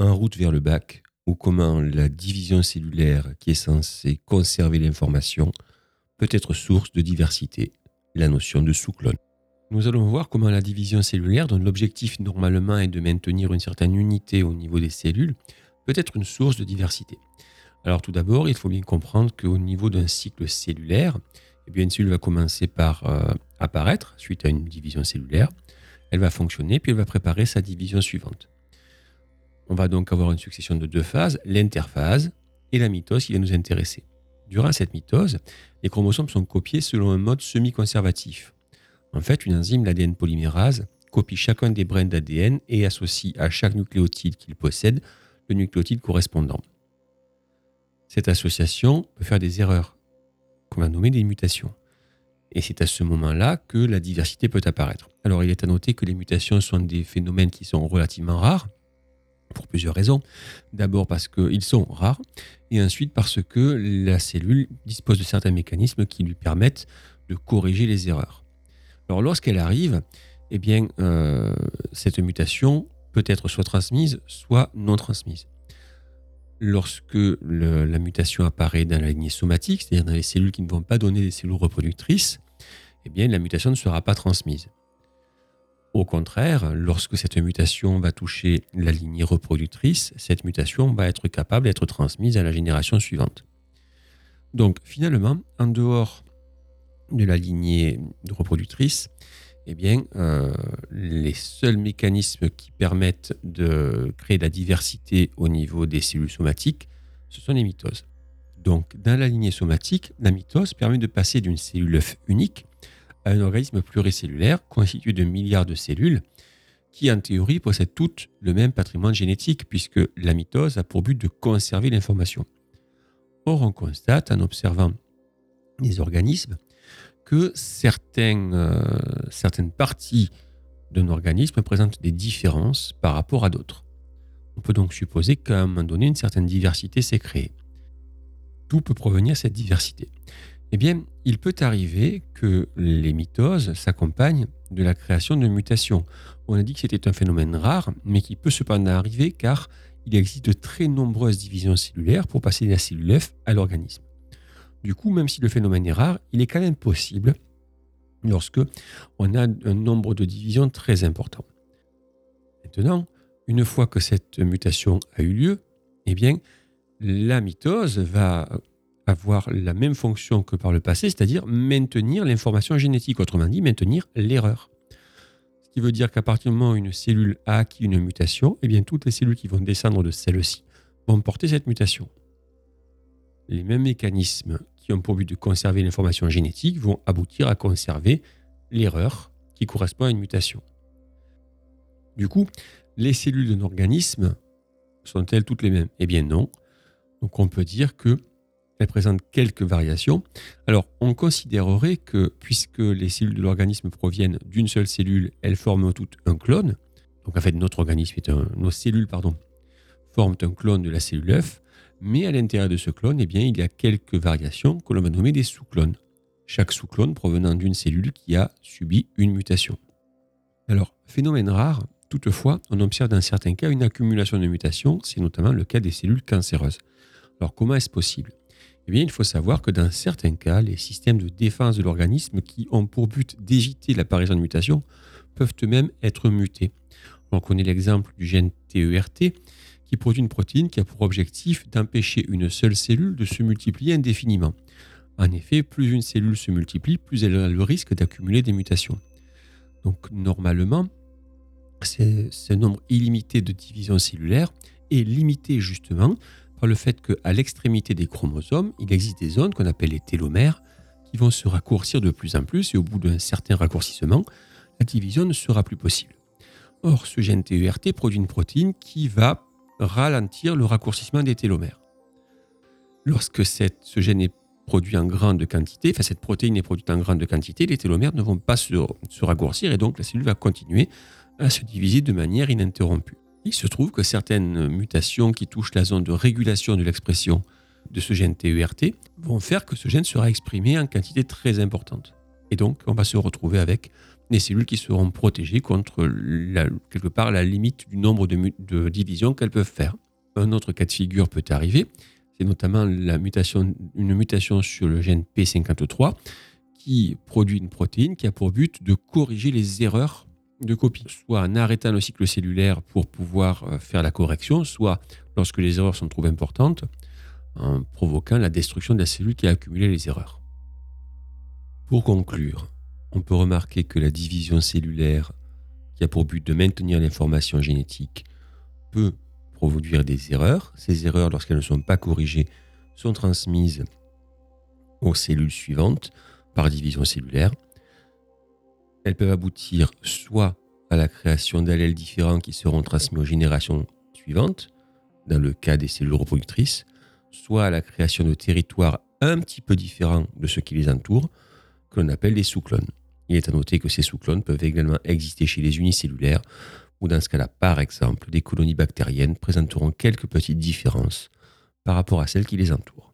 En route vers le bac, ou comment la division cellulaire qui est censée conserver l'information peut être source de diversité, la notion de sous-clone. Nous allons voir comment la division cellulaire, dont l'objectif normalement est de maintenir une certaine unité au niveau des cellules, peut être une source de diversité. Alors tout d'abord, il faut bien comprendre qu'au niveau d'un cycle cellulaire, eh bien, une cellule va commencer par euh, apparaître suite à une division cellulaire. Elle va fonctionner, puis elle va préparer sa division suivante. On va donc avoir une succession de deux phases, l'interphase et la mitose qui va nous intéresser. Durant cette mitose, les chromosomes sont copiés selon un mode semi-conservatif. En fait, une enzyme, l'ADN polymérase, copie chacun des brins d'ADN et associe à chaque nucléotide qu'il possède le nucléotide correspondant. Cette association peut faire des erreurs, qu'on va nommer des mutations. Et c'est à ce moment-là que la diversité peut apparaître. Alors il est à noter que les mutations sont des phénomènes qui sont relativement rares, pour plusieurs raisons. D'abord parce qu'ils sont rares, et ensuite parce que la cellule dispose de certains mécanismes qui lui permettent de corriger les erreurs. Alors lorsqu'elle arrive, eh euh, cette mutation peut être soit transmise, soit non transmise. Lorsque la mutation apparaît dans la lignée somatique, c'est-à-dire dans les cellules qui ne vont pas donner des cellules reproductrices, eh la mutation ne sera pas transmise. Au contraire, lorsque cette mutation va toucher la lignée reproductrice, cette mutation va être capable d'être transmise à la génération suivante. Donc finalement, en dehors de la lignée reproductrice, eh bien, euh, les seuls mécanismes qui permettent de créer de la diversité au niveau des cellules somatiques, ce sont les mitoses. Donc, dans la lignée somatique, la mitose permet de passer d'une cellule œuf unique à un organisme pluricellulaire constitué de milliards de cellules qui, en théorie, possèdent toutes le même patrimoine génétique, puisque la mitose a pour but de conserver l'information. Or, on constate, en observant les organismes, que certaines, euh, certaines parties d'un organisme présentent des différences par rapport à d'autres. On peut donc supposer qu'à un moment donné, une certaine diversité s'est créée. D'où peut provenir cette diversité? Eh bien, il peut arriver que les mitoses s'accompagnent de la création de mutations. On a dit que c'était un phénomène rare, mais qui peut cependant arriver car il existe de très nombreuses divisions cellulaires pour passer de la cellule F à l'organisme. Du coup, même si le phénomène est rare, il est quand même possible lorsque on a un nombre de divisions très important. Maintenant, une fois que cette mutation a eu lieu, eh bien, la mitose va avoir la même fonction que par le passé, c'est-à-dire maintenir l'information génétique, autrement dit maintenir l'erreur. Ce qui veut dire qu'à partir du moment où une cellule a acquis une mutation, eh bien toutes les cellules qui vont descendre de celle-ci vont porter cette mutation. Les mêmes mécanismes qui ont pour but de conserver l'information génétique vont aboutir à conserver l'erreur qui correspond à une mutation. Du coup, les cellules d'un organisme sont-elles toutes les mêmes? Eh bien non. Donc on peut dire que elle présente quelques variations. Alors, on considérerait que puisque les cellules de l'organisme proviennent d'une seule cellule, elles forment toutes un clone. Donc, en fait, notre organisme est nos cellules, pardon, forment un clone de la cellule œuf. Mais à l'intérieur de ce clone, eh bien, il y a quelques variations que l'on va nommer des sous-clones. Chaque sous-clone provenant d'une cellule qui a subi une mutation. Alors, phénomène rare, toutefois, on observe dans certains cas une accumulation de mutations, c'est notamment le cas des cellules cancéreuses. Alors, comment est-ce possible? Eh il faut savoir que dans certains cas, les systèmes de défense de l'organisme qui ont pour but d'éviter l'apparition de mutations peuvent eux-mêmes être mutés. On connaît l'exemple du gène TERT qui produit une protéine qui a pour objectif d'empêcher une seule cellule de se multiplier indéfiniment. En effet, plus une cellule se multiplie, plus elle a le risque d'accumuler des mutations. Donc normalement, ce nombre illimité de divisions cellulaires est limité justement par le fait qu'à l'extrémité des chromosomes, il existe des zones qu'on appelle les télomères qui vont se raccourcir de plus en plus et au bout d'un certain raccourcissement, la division ne sera plus possible. Or, ce gène TERT produit une protéine qui va ralentir le raccourcissement des télomères. Lorsque ce gène est produit en grande quantité, enfin cette protéine est produite en grande quantité, les télomères ne vont pas se raccourcir et donc la cellule va continuer à se diviser de manière ininterrompue. Il se trouve que certaines mutations qui touchent la zone de régulation de l'expression de ce gène TERT vont faire que ce gène sera exprimé en quantité très importante. Et donc, on va se retrouver avec des cellules qui seront protégées contre quelque part la limite du nombre de, divisions qu'elles peuvent faire. Un autre cas de figure peut arriver, c'est notamment une mutation sur le gène P53 qui produit une protéine qui a pour but de corriger les erreurs de copie, soit en arrêtant le cycle cellulaire pour pouvoir euh, faire la correction, soit lorsque les erreurs sont trop importantes, en provoquant la destruction de la cellule qui a accumulé les erreurs. Pour conclure, on peut remarquer que la division cellulaire, qui a pour but de maintenir l'information génétique, peut produire des erreurs. Ces erreurs, lorsqu'elles ne sont pas corrigées, sont transmises aux cellules suivantes par division cellulaire. Elles peuvent aboutir soit à la création d'allèles différents qui seront transmis aux générations suivantes, dans le cas des cellules reproductrices, soit à la création de territoires un petit peu différents de ceux qui les entourent, que l'on appelle des sous-clones. Il est à noter que ces sous-clones peuvent également exister chez les unicellulaires, ou dans ce cas-là, par exemple, des colonies bactériennes présenteront quelques petites différences par rapport à celles qui les entourent.